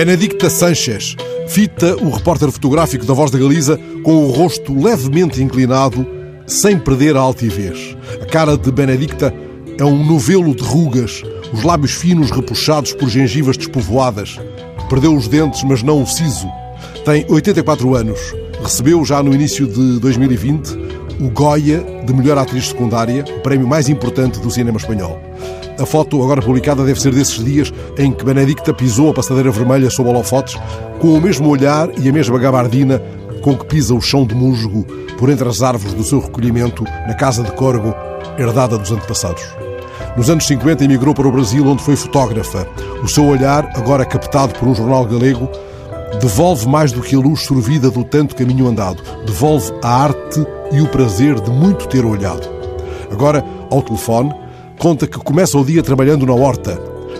Benedicta Sanchez fita o repórter fotográfico da Voz da Galiza com o rosto levemente inclinado, sem perder a altivez. A cara de Benedicta é um novelo de rugas, os lábios finos repuxados por gengivas despovoadas. Perdeu os dentes, mas não o siso. Tem 84 anos. Recebeu já no início de 2020 o Goya de melhor atriz secundária, o prémio mais importante do cinema espanhol. A foto agora publicada deve ser desses dias em que Benedicta pisou a passadeira vermelha sob holofotes, com o mesmo olhar e a mesma gabardina com que pisa o chão de musgo por entre as árvores do seu recolhimento na casa de Corgo, herdada dos antepassados. Nos anos 50 emigrou para o Brasil, onde foi fotógrafa. O seu olhar, agora captado por um jornal galego, devolve mais do que a luz sorvida do tanto caminho andado. Devolve a arte e o prazer de muito ter olhado. Agora, ao telefone, Conta que começa o dia trabalhando na horta.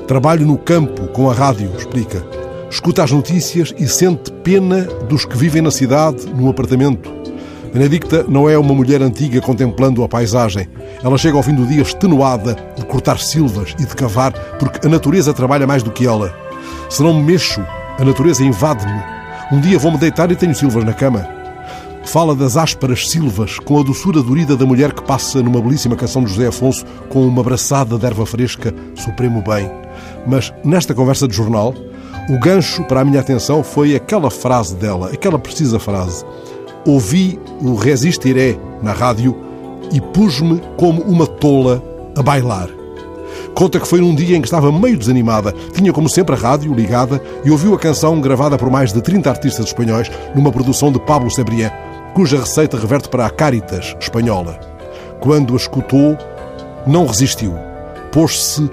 Trabalho no campo, com a rádio, explica. Escuta as notícias e sente pena dos que vivem na cidade, no apartamento. Benedicta não é uma mulher antiga contemplando a paisagem. Ela chega ao fim do dia extenuada de cortar silvas e de cavar, porque a natureza trabalha mais do que ela. Se não me mexo, a natureza invade-me. Um dia vou-me deitar e tenho silvas na cama fala das ásperas silvas, com a doçura dorida da mulher que passa numa belíssima canção de José Afonso com uma abraçada de erva fresca, supremo bem. Mas nesta conversa de jornal, o gancho para a minha atenção foi aquela frase dela, aquela precisa frase. Ouvi o Resistiré na rádio e pus-me como uma tola a bailar. Conta que foi num dia em que estava meio desanimada. Tinha, como sempre, a rádio ligada e ouviu a canção gravada por mais de 30 artistas espanhóis numa produção de Pablo Cebrián cuja receita reverte para a Caritas espanhola. Quando a escutou, não resistiu. Pôs-se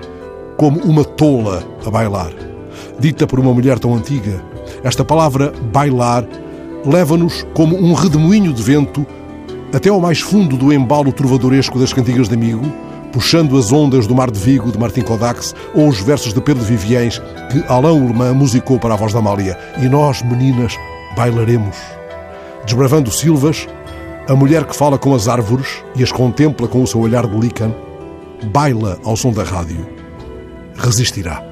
como uma tola a bailar. Dita por uma mulher tão antiga, esta palavra bailar leva-nos como um redemoinho de vento até ao mais fundo do embalo trovadoresco das cantigas de amigo, puxando as ondas do Mar de Vigo de Martim Kodax ou os versos de Pedro Viviens que Alain Ullmann musicou para a voz da Amália. E nós, meninas, bailaremos. Desbravando silvas, a mulher que fala com as árvores e as contempla com o seu olhar de lícan, baila ao som da rádio. Resistirá.